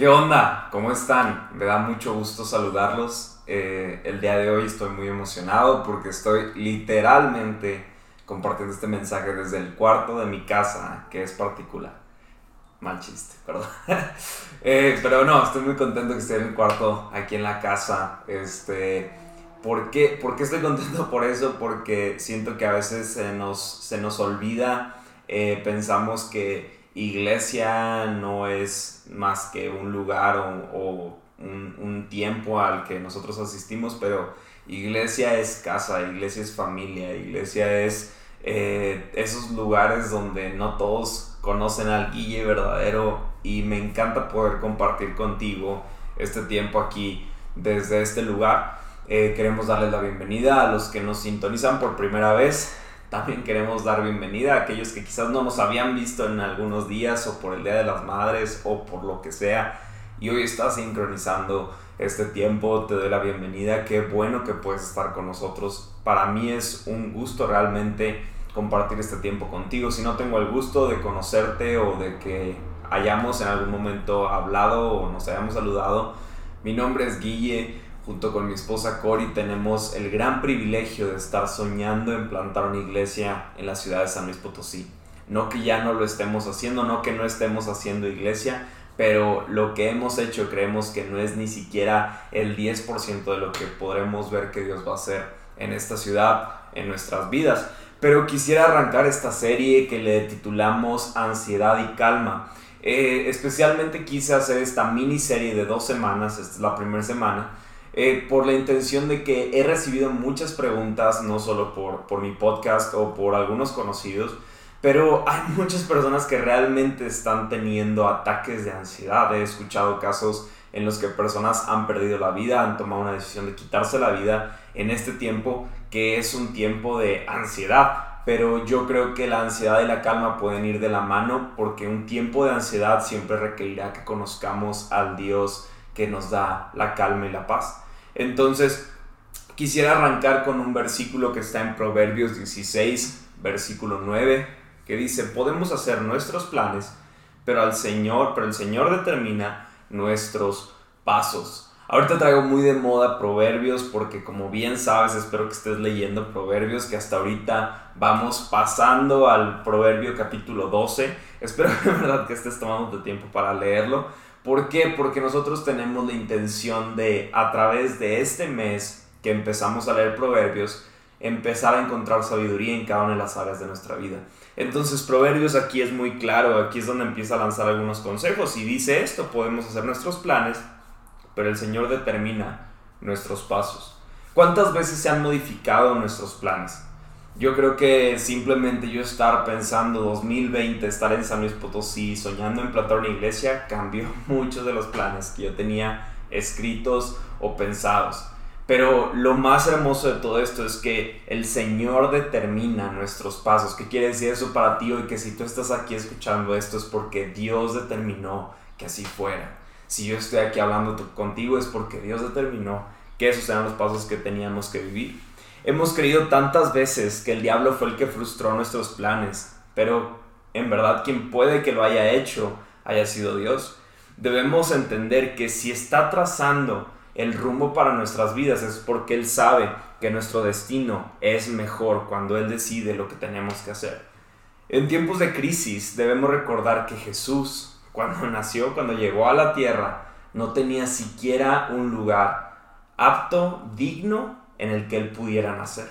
¿Qué onda? ¿Cómo están? Me da mucho gusto saludarlos. Eh, el día de hoy estoy muy emocionado porque estoy literalmente compartiendo este mensaje desde el cuarto de mi casa, que es particular. Mal chiste, perdón. Eh, pero no, estoy muy contento que esté en el cuarto aquí en la casa. Este, ¿por, qué, ¿Por qué estoy contento por eso? Porque siento que a veces se nos, se nos olvida, eh, pensamos que iglesia no es más que un lugar o, un, tiempo al que nosotros asistimos, pero iglesia es casa, iglesia es familia, iglesia es eh, esos lugares donde no todos conocen al Guille verdadero y me encanta poder compartir contigo este tiempo aquí desde este lugar. Eh, queremos darles la bienvenida a los que nos sintonizan por primera vez. También queremos dar bienvenida a aquellos que quizás no nos habían visto en algunos días o por el Día de las Madres o por lo que sea y hoy estás sincronizando este tiempo. Te doy la bienvenida. Qué bueno que puedes estar con nosotros. Para mí es un gusto realmente compartir este tiempo contigo. Si no tengo el gusto de conocerte o de que hayamos en algún momento hablado o nos hayamos saludado, mi nombre es Guille junto con mi esposa Cori tenemos el gran privilegio de estar soñando en plantar una iglesia en la ciudad de San Luis Potosí. No que ya no lo estemos haciendo, no que no estemos haciendo iglesia, pero lo que hemos hecho creemos que no es ni siquiera el 10% de lo que podremos ver que Dios va a hacer en esta ciudad, en nuestras vidas. Pero quisiera arrancar esta serie que le titulamos Ansiedad y Calma. Eh, especialmente quise hacer esta miniserie de dos semanas, esta es la primera semana, eh, por la intención de que he recibido muchas preguntas, no solo por, por mi podcast o por algunos conocidos, pero hay muchas personas que realmente están teniendo ataques de ansiedad. He escuchado casos en los que personas han perdido la vida, han tomado una decisión de quitarse la vida en este tiempo que es un tiempo de ansiedad. Pero yo creo que la ansiedad y la calma pueden ir de la mano porque un tiempo de ansiedad siempre requerirá que conozcamos al Dios que nos da la calma y la paz. Entonces, quisiera arrancar con un versículo que está en Proverbios 16, versículo 9, que dice, podemos hacer nuestros planes, pero al Señor, pero el Señor determina nuestros pasos. Ahorita traigo muy de moda proverbios porque como bien sabes, espero que estés leyendo proverbios, que hasta ahorita vamos pasando al proverbio capítulo 12. Espero de verdad que estés tomando tu tiempo para leerlo ¿Por qué? Porque nosotros tenemos la intención de, a través de este mes que empezamos a leer proverbios, empezar a encontrar sabiduría en cada una de las áreas de nuestra vida. Entonces, Proverbios aquí es muy claro, aquí es donde empieza a lanzar algunos consejos y dice esto, podemos hacer nuestros planes, pero el Señor determina nuestros pasos. ¿Cuántas veces se han modificado nuestros planes? Yo creo que simplemente yo estar pensando 2020, estar en San Luis Potosí, soñando en plantar una iglesia, cambió muchos de los planes que yo tenía escritos o pensados. Pero lo más hermoso de todo esto es que el Señor determina nuestros pasos. ¿Qué quiere decir eso para ti hoy? Que si tú estás aquí escuchando esto es porque Dios determinó que así fuera. Si yo estoy aquí hablando contigo es porque Dios determinó que esos eran los pasos que teníamos que vivir. Hemos creído tantas veces que el diablo fue el que frustró nuestros planes, pero en verdad quien puede que lo haya hecho haya sido Dios. Debemos entender que si está trazando el rumbo para nuestras vidas es porque Él sabe que nuestro destino es mejor cuando Él decide lo que tenemos que hacer. En tiempos de crisis debemos recordar que Jesús, cuando nació, cuando llegó a la tierra, no tenía siquiera un lugar apto, digno en el que él pudiera nacer.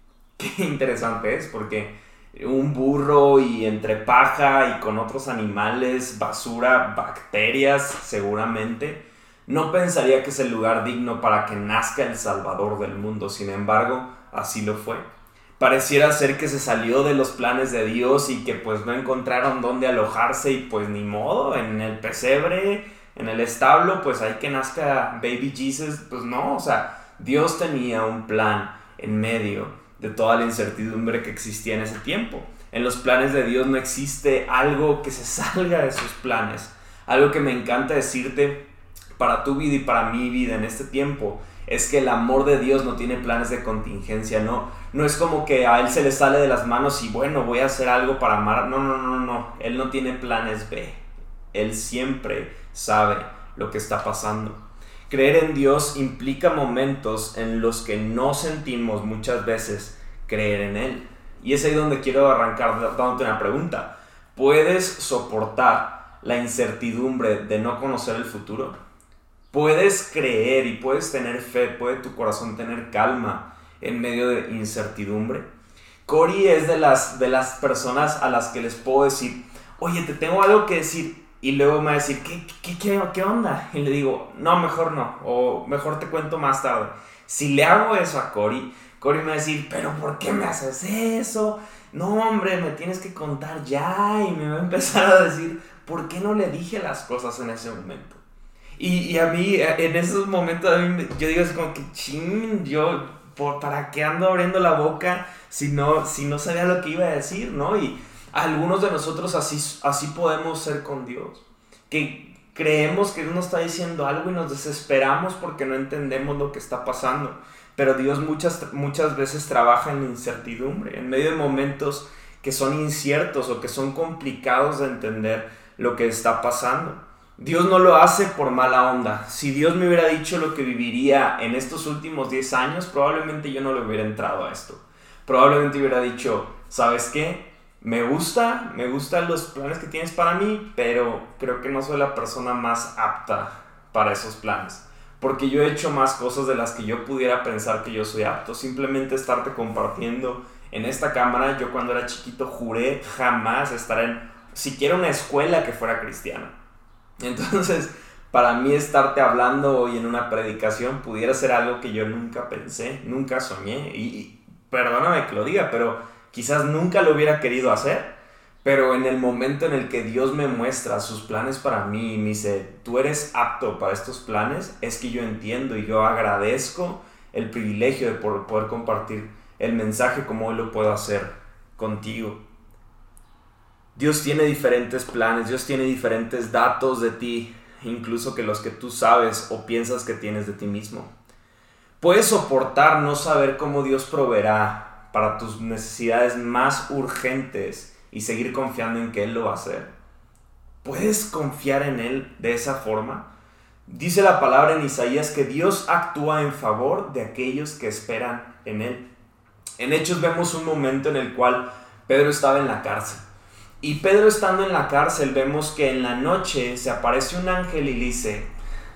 Qué interesante es, porque un burro y entre paja y con otros animales, basura, bacterias seguramente, no pensaría que es el lugar digno para que nazca el Salvador del mundo. Sin embargo, así lo fue. Pareciera ser que se salió de los planes de Dios y que pues no encontraron dónde alojarse y pues ni modo, en el pesebre, en el establo, pues hay que nazca Baby Jesus, pues no, o sea, Dios tenía un plan en medio de toda la incertidumbre que existía en ese tiempo. En los planes de Dios no existe algo que se salga de sus planes. Algo que me encanta decirte para tu vida y para mi vida en este tiempo es que el amor de Dios no tiene planes de contingencia, no, no es como que a Él se le sale de las manos y bueno, voy a hacer algo para amar. No, no, no, no, Él no tiene planes B. Él siempre sabe lo que está pasando. Creer en Dios implica momentos en los que no sentimos muchas veces creer en Él. Y es ahí donde quiero arrancar dándote una pregunta. ¿Puedes soportar la incertidumbre de no conocer el futuro? ¿Puedes creer y puedes tener fe, puede tu corazón tener calma en medio de incertidumbre? Cory es de las, de las personas a las que les puedo decir, oye, te tengo algo que decir. Y luego me va a decir, ¿qué, qué, qué, qué onda? Y le digo, no, mejor no. O mejor te cuento más tarde. Si le hago eso a Cory, Cory me va a decir, pero ¿por qué me haces eso? No, hombre, me tienes que contar ya. Y me va a empezar a decir, ¿por qué no le dije las cosas en ese momento? Y, y a mí, en esos momentos, a mí, yo digo así como que, ching, yo, ¿por, ¿para qué ando abriendo la boca si no, si no sabía lo que iba a decir, no? Y algunos de nosotros así, así podemos ser con Dios. Que creemos que Dios nos está diciendo algo y nos desesperamos porque no entendemos lo que está pasando. Pero Dios muchas, muchas veces trabaja en incertidumbre, en medio de momentos que son inciertos o que son complicados de entender lo que está pasando. Dios no lo hace por mala onda. Si Dios me hubiera dicho lo que viviría en estos últimos 10 años, probablemente yo no le hubiera entrado a esto. Probablemente hubiera dicho, ¿sabes qué? Me gusta, me gustan los planes que tienes para mí, pero creo que no soy la persona más apta para esos planes porque yo he hecho más cosas de las que yo pudiera pensar que yo soy apto. Simplemente estarte compartiendo en esta cámara, yo cuando era chiquito juré jamás estar en siquiera una escuela que fuera cristiana. Entonces, para mí estarte hablando hoy en una predicación pudiera ser algo que yo nunca pensé, nunca soñé. Y, perdóname que lo diga, pero quizás nunca lo hubiera querido hacer pero en el momento en el que Dios me muestra sus planes para mí y me dice, tú eres apto para estos planes, es que yo entiendo y yo agradezco el privilegio de poder compartir el mensaje como hoy lo puedo hacer contigo. Dios tiene diferentes planes, Dios tiene diferentes datos de ti, incluso que los que tú sabes o piensas que tienes de ti mismo. Puedes soportar no saber cómo Dios proveerá para tus necesidades más urgentes y seguir confiando en que Él lo va a hacer. ¿Puedes confiar en Él de esa forma? Dice la palabra en Isaías que Dios actúa en favor de aquellos que esperan en Él. En Hechos vemos un momento en el cual Pedro estaba en la cárcel. Y Pedro estando en la cárcel vemos que en la noche se aparece un ángel y dice,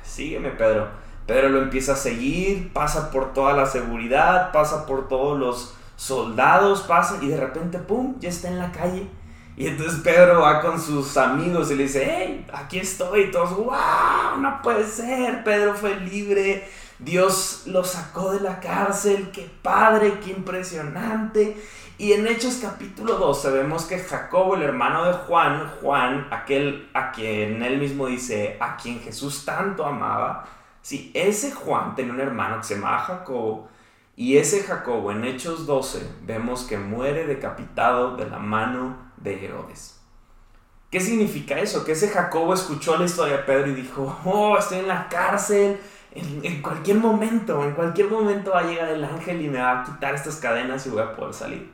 sígueme Pedro. Pedro lo empieza a seguir, pasa por toda la seguridad, pasa por todos los soldados pasan y de repente, ¡pum!, ya está en la calle. Y entonces Pedro va con sus amigos y le dice, ¡hey, aquí estoy! Y todos, ¡wow! No puede ser, Pedro fue libre. Dios lo sacó de la cárcel, qué padre, qué impresionante. Y en Hechos capítulo 12 vemos que Jacobo, el hermano de Juan, Juan, aquel a quien él mismo dice, a quien Jesús tanto amaba, sí, ese Juan tenía un hermano que se llamaba Jacobo, y ese Jacobo en Hechos 12 vemos que muere decapitado de la mano de Herodes. ¿Qué significa eso? Que ese Jacobo escuchó la historia de Pedro y dijo, oh, estoy en la cárcel, en, cualquier momento, en cualquier momento va a llegar el ángel y me va a quitar estas cadenas y voy a poder salir.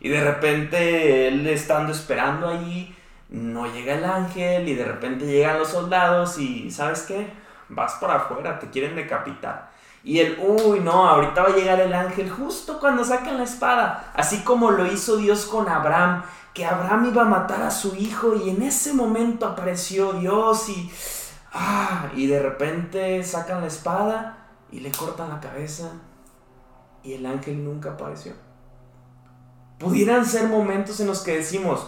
Y de repente él estando esperando allí, no llega el ángel y de repente llegan los soldados y ¿sabes qué? Vas para afuera, te quieren decapitar. Y el, uy, no, ahorita va a llegar el ángel justo cuando saquen la espada. Así como lo hizo Dios con Abraham, que Abraham iba a matar a su hijo y en ese momento apareció Dios y, ah, y de repente sacan la espada y le cortan la cabeza y el ángel nunca apareció. Pudieran ser momentos en los que decimos,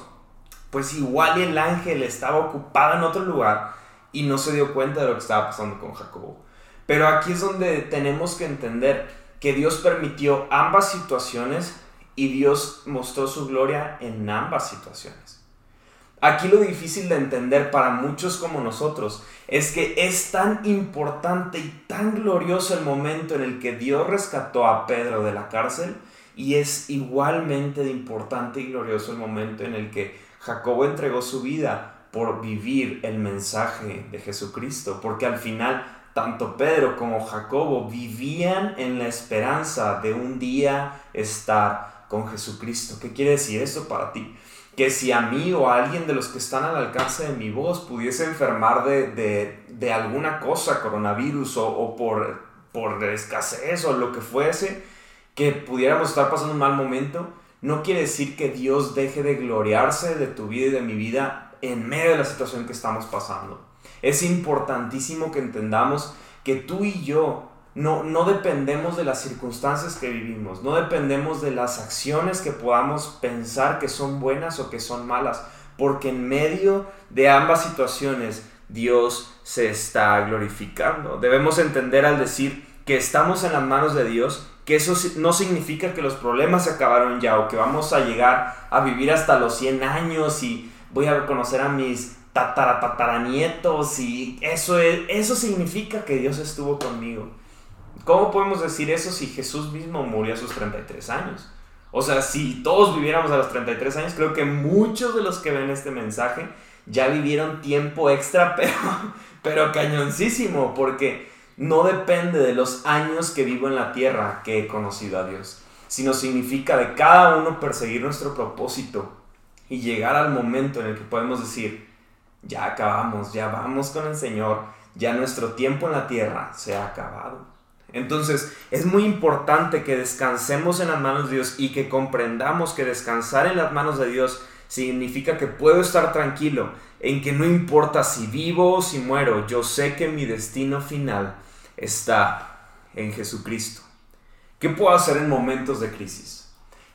pues igual el ángel estaba ocupado en otro lugar y no se dio cuenta de lo que estaba pasando con Jacobo. Pero aquí es donde tenemos que entender que Dios permitió ambas situaciones y Dios mostró su gloria en ambas situaciones. Aquí lo difícil de entender para muchos como nosotros es que es tan importante y tan glorioso el momento en el que Dios rescató a Pedro de la cárcel y es igualmente importante y glorioso el momento en el que Jacobo entregó su vida por vivir el mensaje de Jesucristo, porque al final tanto Pedro como Jacobo vivían en la esperanza de un día estar con Jesucristo. ¿Qué quiere decir eso para ti? que si a mí o a alguien de los que están al alcance de mi voz pudiese enfermar de, alguna cosa, coronavirus o, o, por, por escasez o lo que fuese, que pudiéramos estar pasando un mal momento, no quiere decir que Dios deje de gloriarse de tu vida y de mi vida en medio de la situación que estamos pasando. Es importantísimo que entendamos que tú y yo no, no dependemos de las circunstancias que vivimos, no dependemos de las acciones que podamos pensar que son buenas o que son malas, porque en medio de ambas situaciones Dios se está glorificando. Debemos entender al decir que estamos en las manos de Dios, que eso no significa que los problemas se acabaron ya o que vamos a llegar a vivir hasta los 100 años y voy a conocer a mis tataratataranietos y eso, es, eso significa que Dios estuvo conmigo. ¿Cómo podemos decir eso si Jesús mismo murió a sus 33 años? O sea, si todos viviéramos a los 33 años, creo que muchos de los que ven este mensaje ya vivieron tiempo extra, pero, pero cañoncísimo, porque no depende de los años que vivo en la tierra que he conocido a Dios, sino significa de cada uno perseguir nuestro propósito y llegar al momento en el que podemos decir, ya acabamos, ya vamos con el Señor, ya nuestro tiempo en la tierra se ha acabado. Entonces es muy importante que descansemos en las manos de Dios y que comprendamos que descansar en las manos de Dios significa que puedo estar tranquilo en que no importa si vivo o si muero, yo sé que mi destino final está en Jesucristo. ¿Qué puedo hacer en momentos de crisis?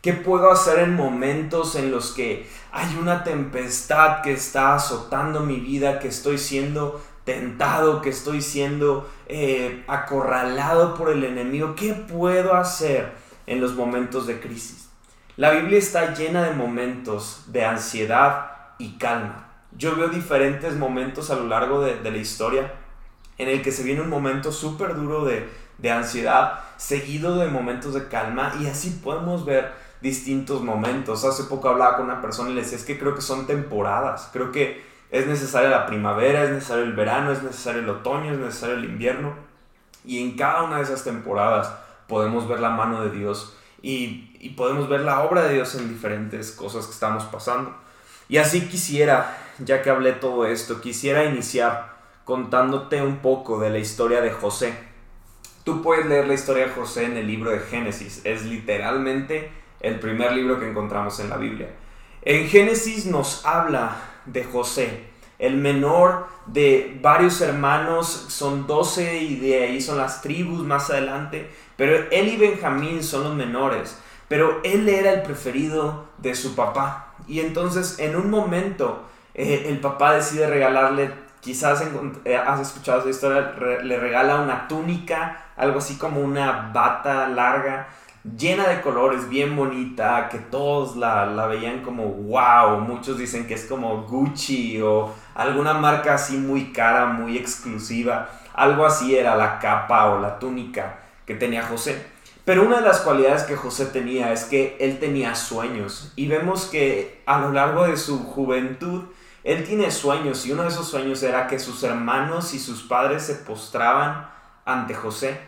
¿Qué puedo hacer en momentos en los que hay una tempestad que está azotando mi vida, que estoy siendo tentado, que estoy siendo eh, acorralado por el enemigo? ¿Qué puedo hacer en los momentos de crisis? La Biblia está llena de momentos de ansiedad y calma. Yo veo diferentes momentos a lo largo de, la historia en el que se viene un momento súper duro de, de ansiedad, seguido de momentos de calma, y así podemos ver distintos momentos. Hace poco hablaba con una persona y le decía, es que creo que son temporadas, creo que es necesaria la primavera, es necesario el verano, es necesario el otoño, es necesario el invierno, y en cada una de esas temporadas podemos ver la mano de Dios y, y podemos ver la obra de Dios en diferentes cosas que estamos pasando. Y así quisiera ya que hablé todo esto, quisiera iniciar contándote un poco de la historia de José. Tú puedes leer la historia de José en el libro de Génesis, es literalmente el primer libro que encontramos en la Biblia. En Génesis nos habla de José, el menor de varios hermanos, son 12 y de ahí son las tribus más adelante, pero él y Benjamín son los menores, pero él era el preferido de su papá. Y entonces en un momento eh, el papá decide regalarle, quizás eh, has escuchado esa historia, le regala una túnica, algo así como una bata larga, llena de colores, bien bonita, que todos la, la veían como wow, muchos dicen que es como Gucci o alguna marca así muy cara, muy exclusiva, algo así era la capa o la túnica que tenía José. Pero una de las cualidades que José tenía es que él tenía sueños y vemos que a lo largo de su juventud él tiene sueños y uno de esos sueños era que sus hermanos y sus padres se postraban ante José.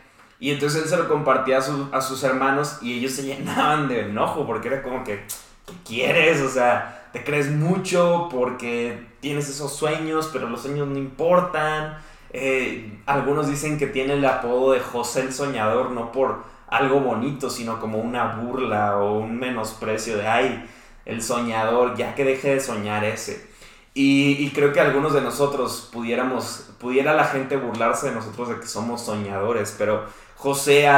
Y entonces él se lo compartía a, sus hermanos y ellos se llenaban de enojo porque era como que, ¿qué quieres? O sea, te crees mucho porque tienes esos sueños, pero los sueños no importan. Eh, algunos dicen que tiene el apodo de José el Soñador, no por algo bonito, sino como una burla o un menosprecio de, ay, el soñador, ya que deje de soñar ese. Y, creo que algunos de nosotros pudiéramos, pudiera la gente burlarse de nosotros de que somos soñadores, pero José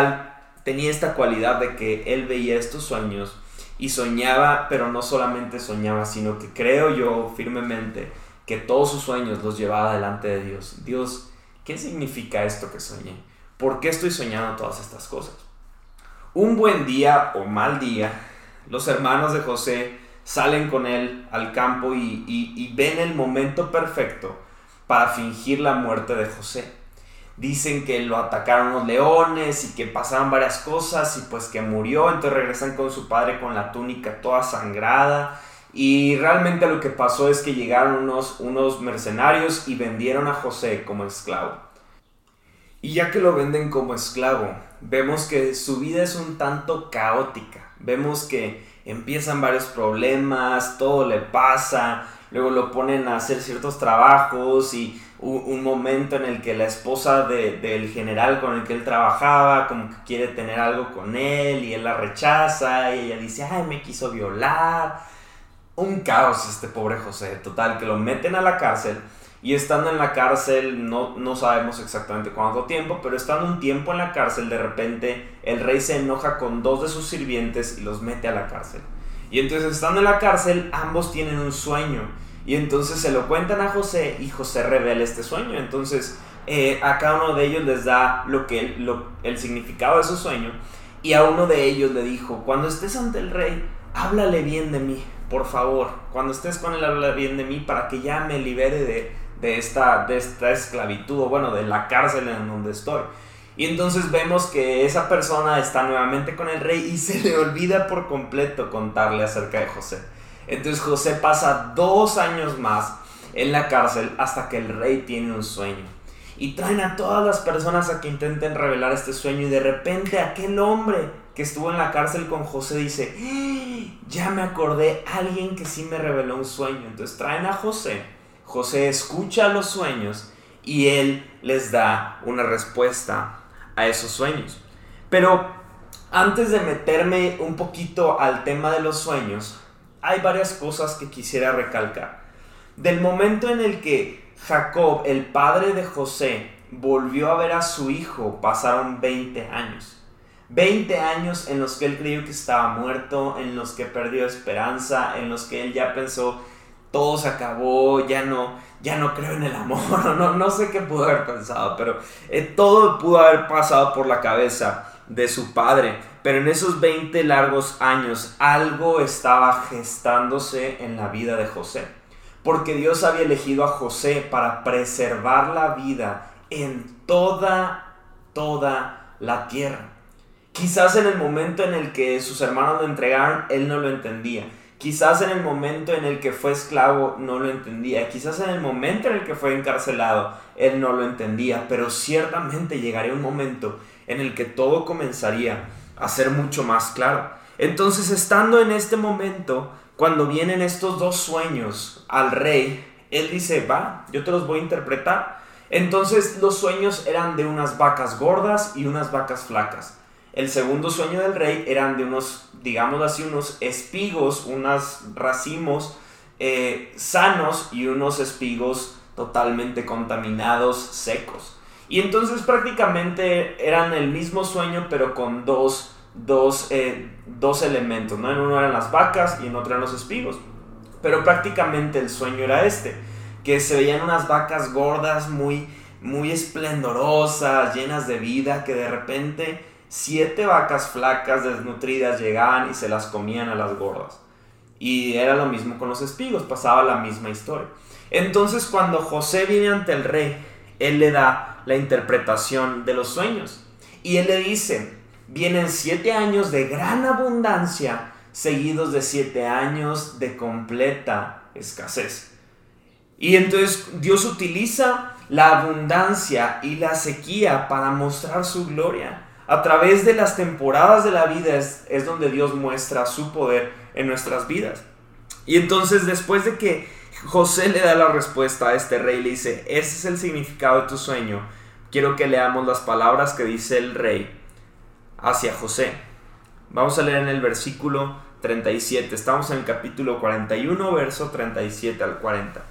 tenía esta cualidad de que él veía estos sueños y soñaba, pero no solamente soñaba, sino que creo yo firmemente que todos sus sueños los llevaba delante de Dios. Dios, ¿qué significa esto que soñé? ¿Por qué estoy soñando todas estas cosas? Un buen día o mal día, los hermanos de José salen con él al campo y, ven el momento perfecto para fingir la muerte de José. Dicen que lo atacaron los leones y que pasaron varias cosas y pues que murió, entonces regresan con su padre con la túnica toda sangrada y realmente lo que pasó es que llegaron unos, unos mercenarios y vendieron a José como esclavo. Y ya que lo venden como esclavo, vemos que su vida es un tanto caótica. Vemos que empiezan varios problemas, todo le pasa, luego lo ponen a hacer ciertos trabajos y un, momento en el que la esposa del general con el que él trabajaba como que quiere tener algo con él y él la rechaza y ella dice, ay, me quiso violar. Un caos este pobre José, total, que lo meten a la cárcel y estando en la cárcel, no, no sabemos exactamente cuánto tiempo, pero estando un tiempo en la cárcel, de repente el rey se enoja con dos de sus sirvientes y los mete a la cárcel. Y entonces estando en la cárcel, ambos tienen un sueño. Y entonces se lo cuentan a José y José revela este sueño. Entonces eh, a cada uno de ellos les da lo que, el significado de su sueño. Y a uno de ellos le dijo, cuando estés ante el rey, háblale bien de mí, por favor. Cuando estés con él, háblale bien de mí para que ya me libere de, de esta, de esta esclavitud, o bueno, de la cárcel en donde estoy. Y entonces vemos que esa persona está nuevamente con el rey y se le olvida por completo contarle acerca de José. Entonces José pasa dos años más en la cárcel hasta que el rey tiene un sueño. Y traen a todas las personas a que intenten revelar este sueño y de repente aquel hombre que estuvo en la cárcel con José dice, ¡Ah! ya me acordé, alguien que sí me reveló un sueño. Entonces traen a José José escucha los sueños y él les da una respuesta a esos sueños. Pero antes de meterme un poquito al tema de los sueños, hay varias cosas que quisiera recalcar. Del momento en el que Jacob, el padre de José, volvió a ver a su hijo, pasaron 20 años. 20 años en los que él creyó que estaba muerto, en los que perdió esperanza, en los que él ya pensó todo se acabó, ya no, ya no creo en el amor, no, no sé qué pudo haber pensado, pero eh, todo pudo haber pasado por la cabeza de su padre. Pero en esos 20 largos años algo estaba gestándose en la vida de José. Porque Dios había elegido a José para preservar la vida en toda, toda la tierra. Quizás en el momento en el que sus hermanos lo entregaron, él no lo entendía. Quizás en el momento en el que fue esclavo no lo entendía, quizás en el momento en el que fue encarcelado él no lo entendía, pero ciertamente llegaría un momento en el que todo comenzaría a ser mucho más claro. Entonces, estando en este momento, cuando vienen estos dos sueños al rey, él dice, va, yo te los voy a interpretar. Entonces los sueños eran de unas vacas gordas y unas vacas flacas. El segundo sueño del rey eran de unos, digamos así, unos espigos, unos racimos eh, sanos y unos espigos totalmente contaminados, secos. Y entonces prácticamente eran el mismo sueño, pero con dos, dos, eh, dos elementos, ¿no? En uno eran las vacas y en otro eran los espigos. Pero prácticamente el sueño era este, que se veían unas vacas gordas, muy, muy esplendorosas, llenas de vida, que de repente siete vacas flacas, desnutridas, llegaban y se las comían a las gordas. Y era lo mismo con los espigos, pasaba la misma historia. Entonces cuando José viene ante el rey, él le da la interpretación de los sueños. Y él le dice, vienen siete años de gran abundancia, seguidos de siete años de completa escasez. Y entonces Dios utiliza la abundancia y la sequía para mostrar su gloria. A través de las temporadas de la vida es, donde Dios muestra su poder en nuestras vidas. Y entonces después de que José le da la respuesta a este rey, le dice, ese es el significado de tu sueño, quiero que leamos las palabras que dice el rey hacia José. Vamos a leer en el versículo 37, estamos en el capítulo 41, verso 37 al 40.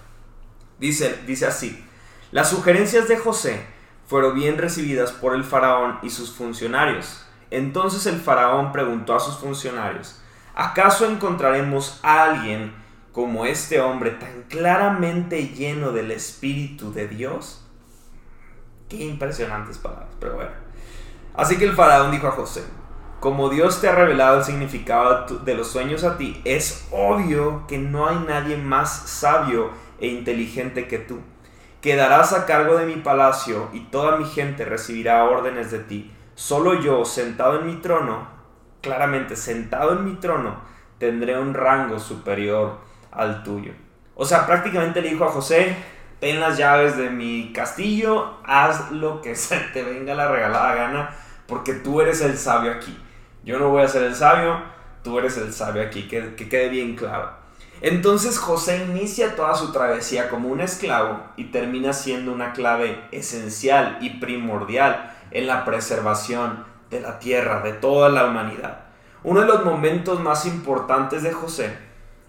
Dice, dice así, las sugerencias de José fueron bien recibidas por el faraón y sus funcionarios. Entonces el faraón preguntó a sus funcionarios, ¿acaso encontraremos a alguien como este hombre tan claramente lleno del Espíritu de Dios? Qué impresionantes palabras, pero bueno. Así que el faraón dijo a José, como Dios te ha revelado el significado de los sueños a ti, es obvio que no hay nadie más sabio e inteligente que tú Quedarás a cargo de mi palacio y toda mi gente recibirá órdenes de ti. Solo yo, sentado en mi trono, claramente sentado en mi trono, tendré un rango superior al tuyo. O sea, prácticamente le dijo a José, ten las llaves de mi castillo, haz lo que se te venga la regalada gana, porque tú eres el sabio aquí. Yo no voy a ser el sabio, tú eres el sabio aquí, que, que quede bien claro. Entonces José inicia toda su travesía como un esclavo y termina siendo una clave esencial y primordial en la preservación de la tierra, de toda la humanidad. Uno de los momentos más importantes de José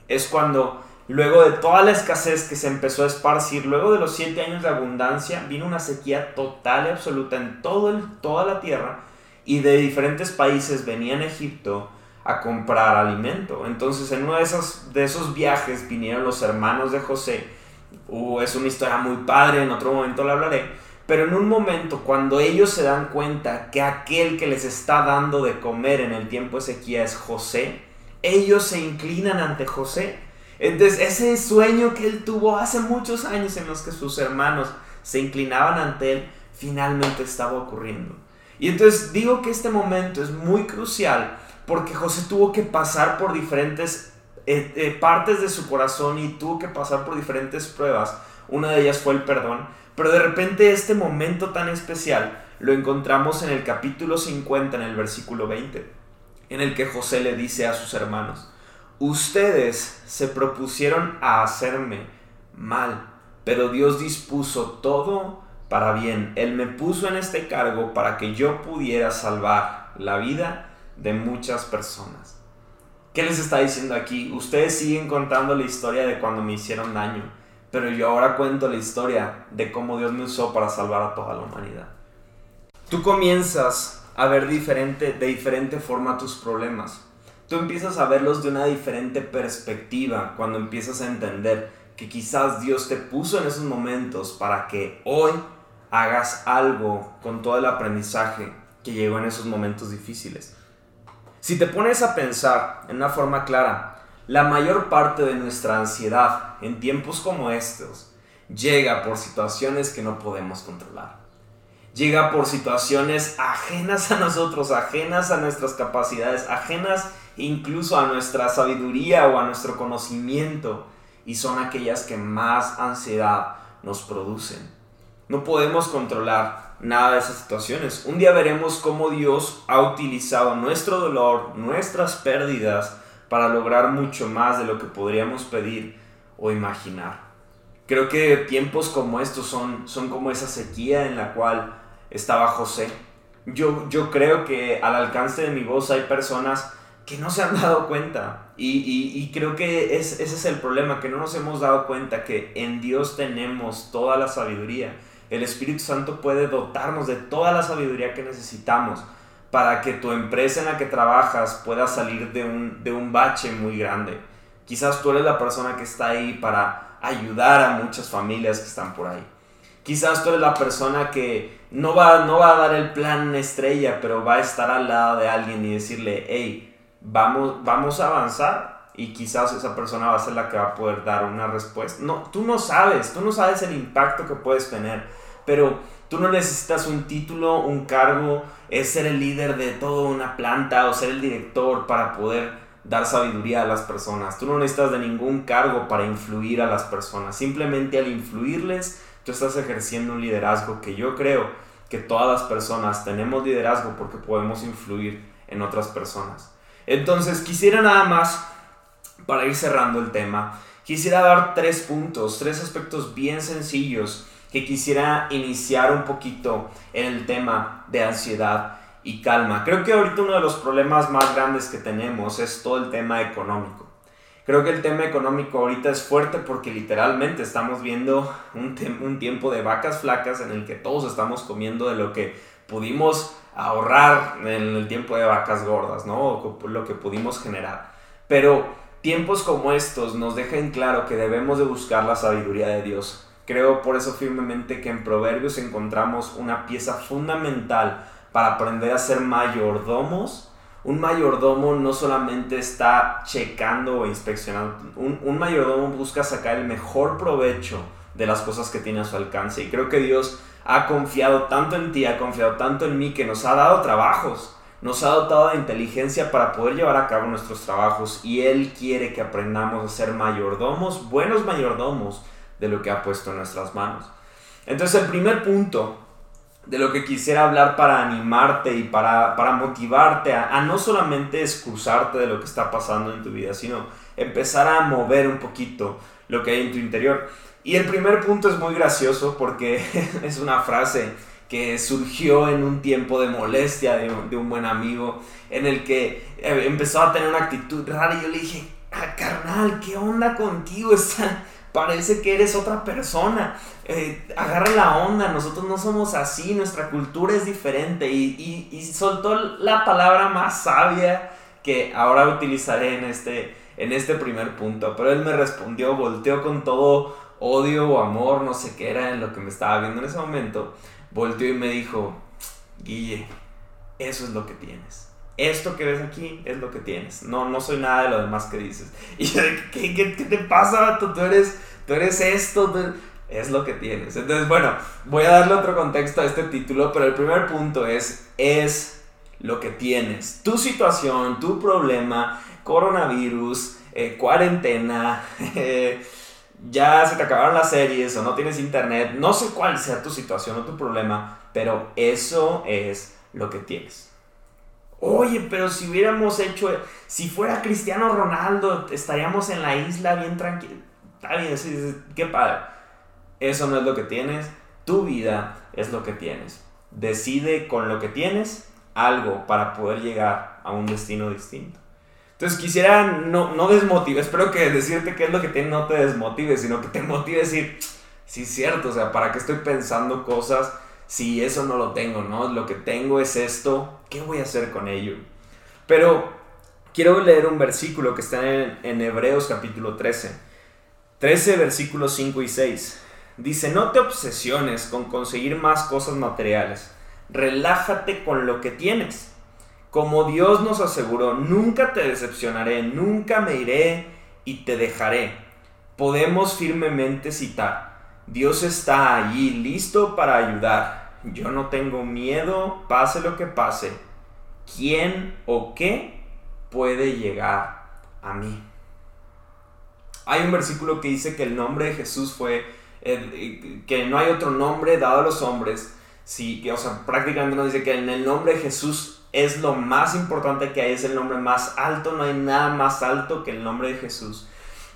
es cuando, luego de toda la escasez que se empezó a esparcir, luego de los siete años de abundancia, vino una sequía total y absoluta en todo el, toda la tierra y de diferentes países venían a Egipto a comprar alimento. Entonces en uno de esos, de esos viajes vinieron los hermanos de José. Uh, es una historia muy padre, en otro momento la hablaré. Pero en un momento, cuando ellos se dan cuenta que aquel que les está dando de comer en el tiempo de sequía es José, ellos se inclinan ante José. Entonces ese sueño que él tuvo hace muchos años en los que sus hermanos se inclinaban ante él, finalmente estaba ocurriendo. Y entonces digo que este momento es muy crucial porque José tuvo que pasar por diferentes eh, eh, partes de su corazón y tuvo que pasar por diferentes pruebas. Una de ellas fue el perdón, pero de repente este momento tan especial lo encontramos en el capítulo 50, en el versículo 20, en el que José le dice a sus hermanos, ustedes se propusieron a hacerme mal, pero Dios dispuso todo para bien. Él me puso en este cargo para que yo pudiera salvar la vida de muchas personas. ¿Qué les está diciendo aquí? Ustedes siguen contando la historia de cuando me hicieron daño, pero yo ahora cuento la historia de cómo Dios me usó para salvar a toda la humanidad. Tú comienzas a ver diferente, de diferente forma tus problemas. Tú empiezas a verlos de una diferente perspectiva cuando empiezas a entender que quizás Dios te puso en esos momentos para que hoy hagas algo con todo el aprendizaje que llegó en esos momentos difíciles. Si te pones a pensar en una forma clara, la mayor parte de nuestra ansiedad en tiempos como estos llega por situaciones que no podemos controlar. Llega por situaciones ajenas a nosotros, ajenas a nuestras capacidades, ajenas incluso a nuestra sabiduría o a nuestro conocimiento. Y son aquellas que más ansiedad nos producen. No podemos controlar nada de esas situaciones. Un día veremos cómo Dios ha utilizado nuestro dolor, nuestras pérdidas, para lograr mucho más de lo que podríamos pedir o imaginar. Creo que tiempos como estos son, son como esa sequía en la cual estaba José. Yo, yo creo que al alcance de mi voz hay personas que no se han dado cuenta. Y, y, creo que es, ese es el problema, que no nos hemos dado cuenta que en Dios tenemos toda la sabiduría el Espíritu Santo puede dotarnos de toda la sabiduría que necesitamos para que tu empresa en la que trabajas pueda salir de un, de un bache muy grande. Quizás tú eres la persona que está ahí para ayudar a muchas familias que están por ahí. Quizás tú eres la persona que no va, no va a dar el plan estrella, pero va a estar al lado de alguien y decirle, hey, vamos, vamos a avanzar. Y quizás esa persona va a ser la que va a poder dar una respuesta. No, tú no sabes, tú no sabes el impacto que puedes tener pero tú no necesitas un título, un cargo, es ser el líder de toda una planta o ser el director para poder dar sabiduría a las personas. Tú no necesitas de ningún cargo para influir a las personas. Simplemente al influirles, tú estás ejerciendo un liderazgo que yo creo que todas las personas tenemos liderazgo porque podemos influir en otras personas. Entonces, quisiera nada más, para ir cerrando el tema, quisiera dar tres puntos, tres aspectos bien sencillos que quisiera iniciar un poquito en el tema de ansiedad y calma. Creo que ahorita uno de los problemas más grandes que tenemos es todo el tema económico. Creo que el tema económico ahorita es fuerte porque literalmente estamos viendo un, un tiempo de vacas flacas en el que todos estamos comiendo de lo que pudimos ahorrar en el tiempo de vacas gordas, ¿no? O lo que pudimos generar. Pero tiempos como estos nos dejan claro que debemos de buscar la sabiduría de Dios Creo por eso firmemente que en Proverbios encontramos una pieza fundamental para aprender a ser mayordomos. Un mayordomo no solamente está checando o inspeccionando, un, mayordomo busca sacar el mejor provecho de las cosas que tiene a su alcance. Y creo que Dios ha confiado tanto en ti, ha confiado tanto en mí, que nos ha dado trabajos, nos ha dotado de inteligencia para poder llevar a cabo nuestros trabajos. Y Él quiere que aprendamos a ser mayordomos, buenos mayordomos, de lo que ha puesto en nuestras manos. Entonces el primer punto de lo que quisiera hablar para animarte y para, para motivarte a, a, no solamente excusarte de lo que está pasando en tu vida, sino empezar a mover un poquito lo que hay en tu interior. Y el primer punto es muy gracioso porque es una frase que surgió en un tiempo de molestia de, un buen amigo, en el que eh, empezó a tener una actitud rara y yo le dije, ah, carnal, ¿qué onda contigo? Está, parece que eres otra persona. Eh, agarra la onda, nosotros no somos así, nuestra cultura es diferente. Y, y, y, soltó la palabra más sabia que ahora utilizaré en este, en este primer punto. Pero él me respondió, volteó con todo odio o amor, no sé qué era en lo que me estaba viendo en ese momento. Volteó y me dijo, Guille, eso es lo que tienes esto que ves aquí es lo que tienes. No, no soy nada de lo demás que dices. Y ¿qué, qué, qué te pasa? Tú, tú, eres, tú eres esto. Es lo que tienes. Entonces, bueno, voy a darle otro contexto a este título, pero el primer punto es, es lo que tienes. Tu situación, tu problema, coronavirus, eh, cuarentena, eh, ya se te acabaron las series o no tienes internet, no sé cuál sea tu situación o tu problema, pero eso es lo que tienes. Oye, pero si hubiéramos hecho, si fuera Cristiano Ronaldo, estaríamos en la isla bien tranquilo. Está bien, sí, qué padre. Eso no es lo que tienes. Tu vida es lo que tienes. Decide con lo que tienes algo para poder llegar a un destino distinto. Entonces quisiera no, no desmotive, espero que decirte qué es lo que tienes no te desmotive, sino que te motive a decir, sí cierto, o sea, ¿para qué estoy pensando cosas si eso no lo tengo, ¿no? Lo que tengo es esto, ¿qué voy a hacer con ello? Pero quiero leer un versículo que está en, Hebreos capítulo 13. 13 versículos 5 y 6. Dice, no te obsesiones con conseguir más cosas materiales, relájate con lo que tienes. Como Dios nos aseguró, nunca te decepcionaré, nunca me iré y te dejaré. Podemos firmemente citar, Dios está allí listo para ayudar yo no tengo miedo, pase lo que pase. ¿Quién o qué puede llegar a mí? Hay un versículo que dice que el nombre de Jesús fue, que no hay otro nombre dado a los hombres. Sí, o sea, prácticamente nos dice que en el nombre de Jesús es lo más importante que hay, es el nombre más alto, no hay nada más alto que el nombre de Jesús.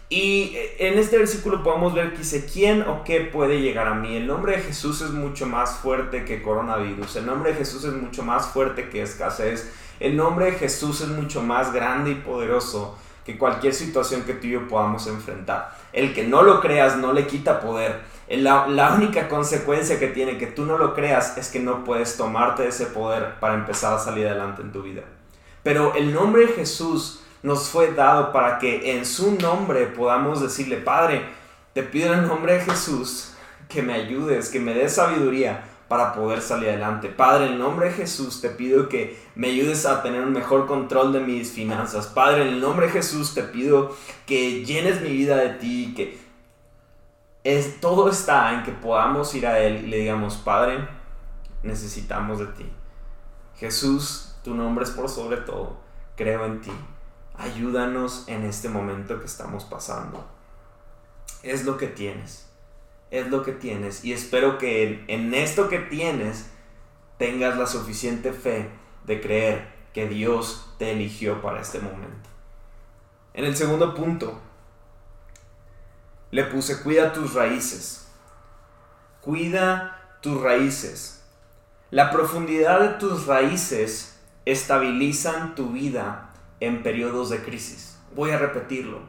Y en este versículo podemos ver que dice, ¿quién o qué puede llegar a mí? El nombre de Jesús es mucho más fuerte que coronavirus, el nombre de Jesús es mucho más fuerte que escasez, el nombre de Jesús es mucho más grande y poderoso que cualquier situación que tú y yo podamos enfrentar. El que no lo creas no le quita poder. La, la única consecuencia que tiene que tú no lo creas es que no puedes tomarte ese poder para empezar a salir adelante en tu vida. Pero el nombre de Jesús nos fue dado para que en su nombre podamos decirle, Padre, te pido en el nombre de Jesús que me ayudes, que me des sabiduría para poder salir adelante. Padre, en el nombre de Jesús te pido que me ayudes a tener un mejor control de mis finanzas. Padre, en el nombre de Jesús te pido que llenes mi vida de ti, que es, todo está en que podamos ir a Él y le digamos, Padre, necesitamos de ti. Jesús, tu nombre es por sobre todo. Creo en ti ayúdanos en este momento que estamos pasando. Es lo que tienes, es lo que tienes y espero que en, esto que tienes tengas la suficiente fe de creer que Dios te eligió para este momento. En el segundo punto, le puse cuida tus raíces. Cuida tus raíces. La profundidad de tus raíces estabilizan tu vida en periodos de crisis. Voy a repetirlo.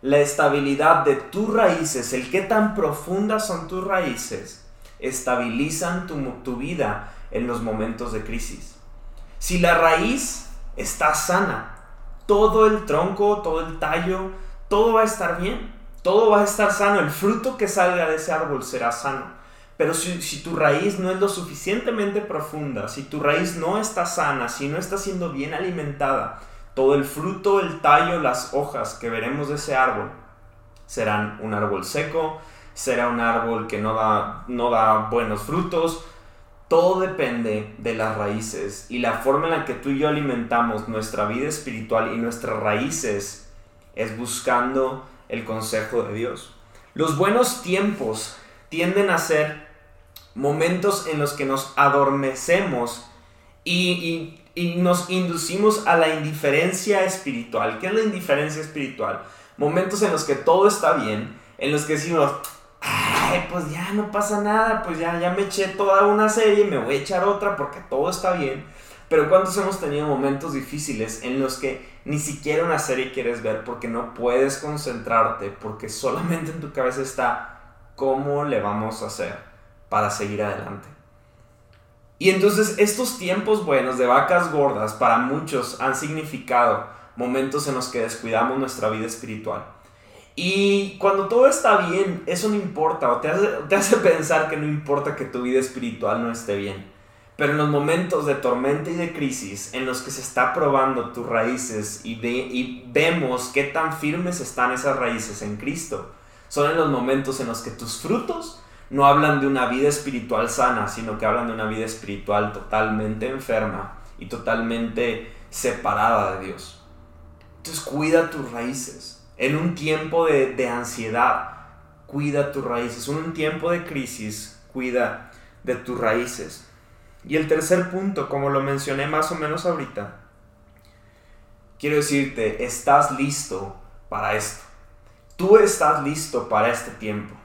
La estabilidad de tus raíces, el qué tan profundas son tus raíces, estabilizan tu, tu vida en los momentos de crisis. Si la raíz está sana, todo el tronco, todo el tallo, todo va a estar bien, todo va a estar sano, el fruto que salga de ese árbol será sano. Pero si, si, tu raíz no es lo suficientemente profunda, si tu raíz no está sana, si no está siendo bien alimentada, todo el fruto, el tallo, las hojas que veremos de ese árbol serán un árbol seco, será un árbol que no da, no da buenos frutos. Todo depende de las raíces y la forma en la que tú y yo alimentamos nuestra vida espiritual y nuestras raíces es buscando el consejo de Dios. Los buenos tiempos tienden a ser momentos en los que nos adormecemos y, y, nos inducimos a la indiferencia espiritual. ¿Qué es la indiferencia espiritual? Momentos en los que todo está bien, en los que decimos, ay, pues ya no pasa nada, pues ya, ya me eché toda una serie, me voy a echar otra porque todo está bien. Pero ¿cuántos hemos tenido momentos difíciles en los que ni siquiera una serie quieres ver porque no puedes concentrarte, porque solamente en tu cabeza está cómo le vamos a hacer para seguir adelante? Y entonces estos tiempos buenos de vacas gordas para muchos han significado momentos en los que descuidamos nuestra vida espiritual. Y cuando todo está bien, eso no importa, o te hace, te hace pensar que no importa que tu vida espiritual no esté bien. Pero en los momentos de tormenta y de crisis, en los que se está probando tus raíces y, y vemos qué tan firmes están esas raíces en Cristo, son en los momentos en los que tus frutos no hablan de una vida espiritual sana, sino que hablan de una vida espiritual totalmente enferma y totalmente separada de Dios. Entonces cuida tus raíces. En un tiempo de, de ansiedad, cuida tus raíces. En un tiempo de crisis, cuida de tus raíces. Y el tercer punto, como lo mencioné más o menos ahorita, quiero decirte, estás listo para esto. Tú estás listo para este tiempo.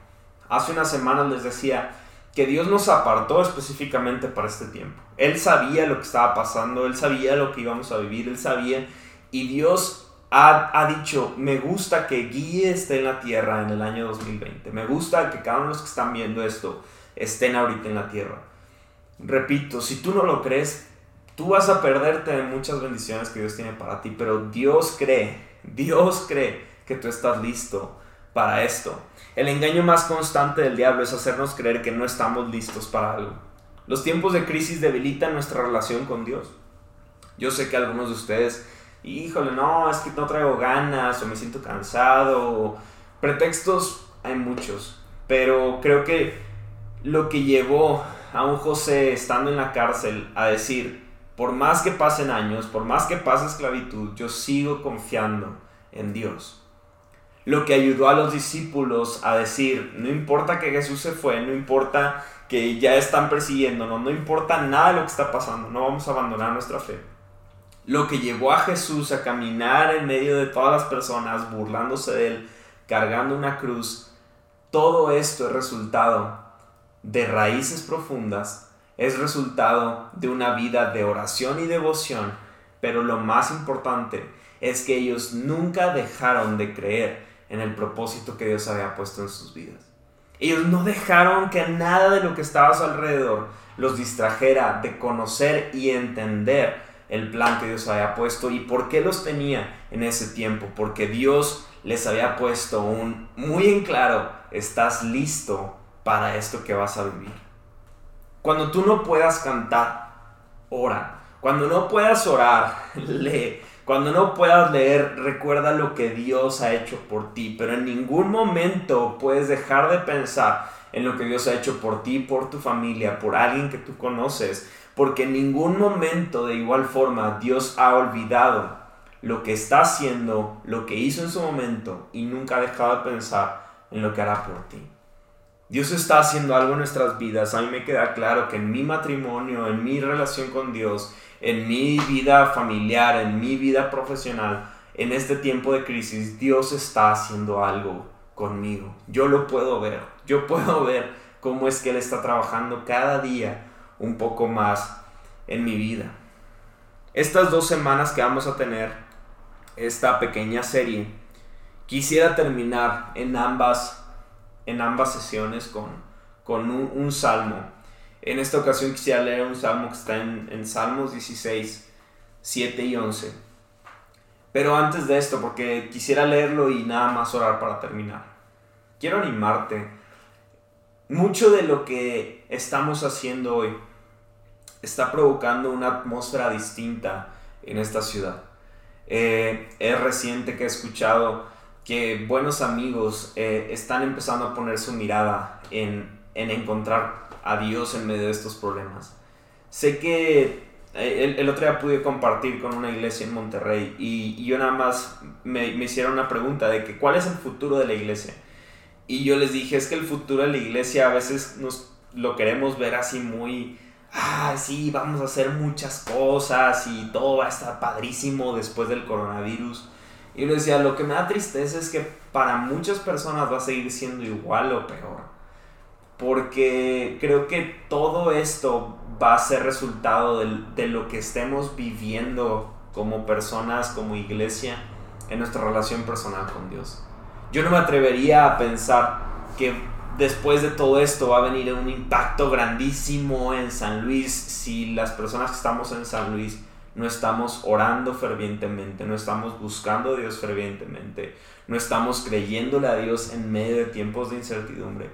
Hace unas semanas les decía que Dios nos apartó específicamente para este tiempo. Él sabía lo que estaba pasando, Él sabía lo que íbamos a vivir, Él sabía. Y Dios ha, dicho, me gusta que guíe esté en la tierra en el año 2020. Me gusta que cada uno de los que están viendo esto estén ahorita en la tierra. Repito, si tú no lo crees, tú vas a perderte de muchas bendiciones que Dios tiene para ti, pero Dios cree, Dios cree que tú estás listo para esto. El engaño más constante del diablo es hacernos creer que no estamos listos para algo. Los tiempos de crisis debilitan nuestra relación con Dios. Yo sé que algunos de ustedes, híjole, no, es que no traigo ganas o me siento cansado. Pretextos hay muchos, pero creo que lo que llevó a un José estando en la cárcel a decir, por más que pasen años, por más que pase esclavitud, yo sigo confiando en Dios. Lo que ayudó a los discípulos a decir, no importa que Jesús se fue, no importa que ya están persiguiéndonos, no importa nada lo que está pasando, no vamos a abandonar nuestra fe. Lo que llevó a Jesús a caminar en medio de todas las personas, burlándose de él, cargando una cruz, todo esto es resultado de raíces profundas es resultado de una vida de oración y devoción, pero lo más importante es que ellos nunca dejaron de creer en el propósito que Dios había puesto en sus vidas. Ellos no dejaron que nada de lo que estaba a su alrededor los distrajera de conocer y entender el plan que Dios había puesto y por qué los tenía en ese tiempo. Porque Dios les había puesto un muy en claro, estás listo para esto que vas a vivir. Cuando tú no puedas cantar, ora. Cuando no puedas orar, lee. Cuando no puedas leer, recuerda lo que Dios ha hecho por ti. Pero en ningún momento puedes dejar de pensar en lo que Dios ha hecho por ti, por tu familia, por alguien que tú conoces. Porque en ningún momento de igual forma Dios ha olvidado lo que está haciendo, lo que hizo en su momento y nunca ha dejado de pensar en lo que hará por ti. Dios está haciendo algo en nuestras vidas. A mí me queda claro que en mi matrimonio, en mi relación con Dios, en mi vida familiar, en mi vida profesional, en este tiempo de crisis, Dios está haciendo algo conmigo. Yo lo puedo ver. Yo puedo ver cómo es que Él está trabajando cada día un poco más en mi vida. Estas dos semanas que vamos a tener, esta pequeña serie, quisiera terminar en ambas en ambas sesiones con, con un, salmo. En esta ocasión quisiera leer un salmo que está en, en Salmos 16, 7 y 11. Pero antes de esto, porque quisiera leerlo y nada más orar para terminar. Quiero animarte. Mucho de lo que estamos haciendo hoy está provocando una atmósfera distinta en esta ciudad. Eh, es reciente que he escuchado que buenos amigos eh, están empezando a poner su mirada en, encontrar a Dios en medio de estos problemas. Sé que eh, el, otro día pude compartir con una iglesia en Monterrey y, yo nada más me, me, hicieron una pregunta de que cuál es el futuro de la iglesia. Y yo les dije, es que el futuro de la iglesia a veces nos lo queremos ver así muy, ah, sí, vamos a hacer muchas cosas y todo va a estar padrísimo después del coronavirus. Y yo decía, lo que me da tristeza es que para muchas personas va a seguir siendo igual o peor. Porque creo que todo esto va a ser resultado de, de lo que estemos viviendo como personas, como iglesia, en nuestra relación personal con Dios. Yo no me atrevería a pensar que después de todo esto va a venir un impacto grandísimo en San Luis si las personas que estamos en San Luis no estamos orando fervientemente, no estamos buscando a Dios fervientemente, no estamos creyéndole a Dios en medio de tiempos de incertidumbre.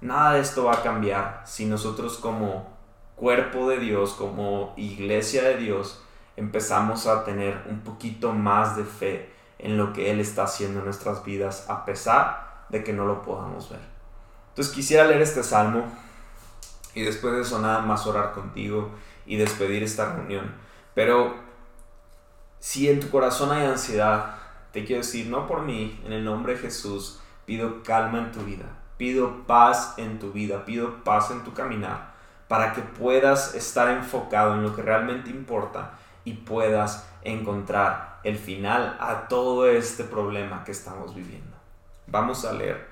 Nada de esto va a cambiar si nosotros como cuerpo de Dios, como iglesia de Dios, empezamos a tener un poquito más de fe en lo que Él está haciendo en nuestras vidas, a pesar de que no lo podamos ver. Entonces quisiera leer este salmo y después de eso nada más orar contigo y despedir esta reunión. Pero si en tu corazón hay ansiedad, te quiero decir, no por mí, en el nombre de Jesús, pido calma en tu vida, pido paz en tu vida, pido paz en tu caminar, para que puedas estar enfocado en lo que realmente importa y puedas encontrar el final a todo este problema que estamos viviendo. Vamos a leer.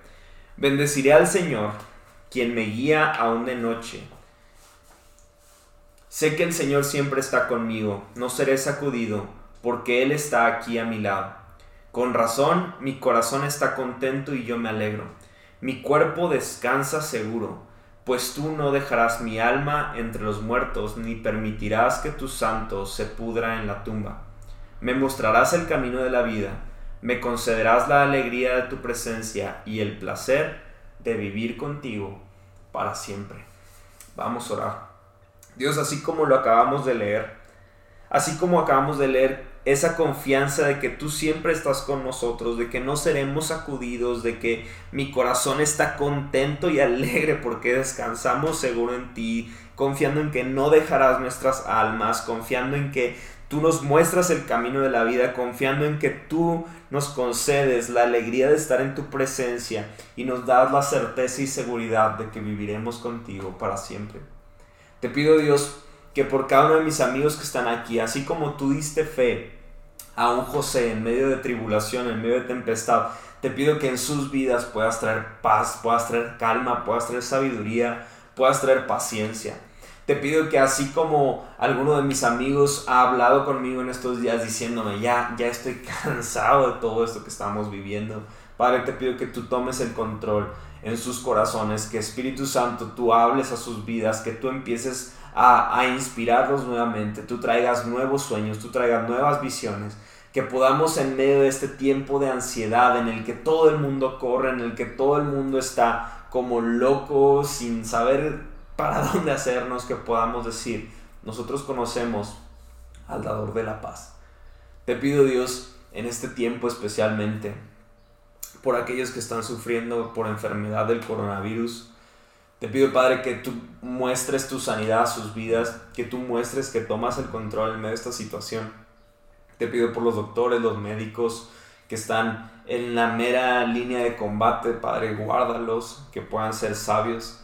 Bendeciré al Señor, quien me guía aún de noche. Sé que el Señor siempre está conmigo, no seré sacudido, porque Él está aquí a mi lado. Con razón, mi corazón está contento y yo me alegro. Mi cuerpo descansa seguro pues tú no dejarás mi alma entre los muertos, ni permitirás que tu santo se pudra en la tumba. Me mostrarás el camino de la vida, me concederás la alegría de tu presencia y el placer de vivir contigo para siempre. Vamos a orar. Dios, así como lo acabamos de leer, así como acabamos de leer esa confianza de que tú siempre estás con nosotros, de que no seremos sacudidos, de que mi corazón está contento y alegre porque descansamos seguro en ti, confiando en que no dejarás nuestras almas, confiando en que tú nos muestras el camino de la vida, confiando en que tú nos concedes la alegría de estar en tu presencia y nos das la certeza y seguridad de que viviremos contigo para siempre. Te pido Dios que por cada uno de mis amigos que están aquí, así como tú diste fe a un José en medio de tribulación, en medio de tempestad, te pido que en sus vidas puedas traer paz, puedas traer calma, puedas traer sabiduría, puedas traer paciencia. Te pido que así como alguno de mis amigos ha hablado conmigo en estos días diciéndome, ya, ya estoy cansado de todo esto que estamos viviendo, Padre, te pido que tú tomes el control en sus corazones, que Espíritu Santo tú hables a sus vidas, que tú empieces a, inspirarlos nuevamente, tú traigas nuevos sueños, tú traigas nuevas visiones, que podamos en medio de este tiempo de ansiedad en el que todo el mundo corre, en el que todo el mundo está como loco, sin saber para dónde hacernos, que podamos decir, nosotros conocemos al dador de la paz. Te pido Dios en este tiempo especialmente por aquellos que están sufriendo por enfermedad del coronavirus, te pido, Padre, que tú muestres tu sanidad a sus vidas, que tú muestres que tomas el control en medio de esta situación. Te pido por los doctores, los médicos que están en la mera línea de combate, Padre, guárdalos, que puedan ser sabios.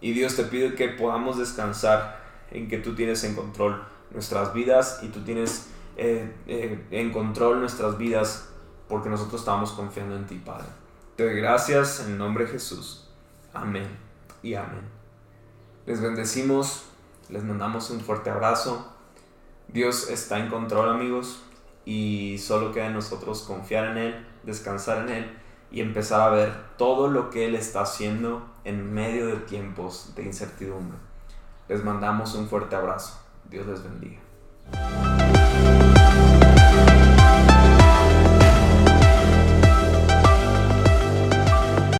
Y Dios, te pido que podamos descansar en que tú tienes en control nuestras vidas y tú tienes eh, eh, en control nuestras vidas porque nosotros estamos confiando en ti, Padre. Te doy gracias en el nombre de Jesús. Amén y amén. Les bendecimos, les mandamos un fuerte abrazo. Dios está en control amigos y solo queda en nosotros confiar en Él, descansar en Él y empezar a ver todo lo que Él está haciendo en medio de tiempos de incertidumbre. Les mandamos un fuerte abrazo. Dios les bendiga.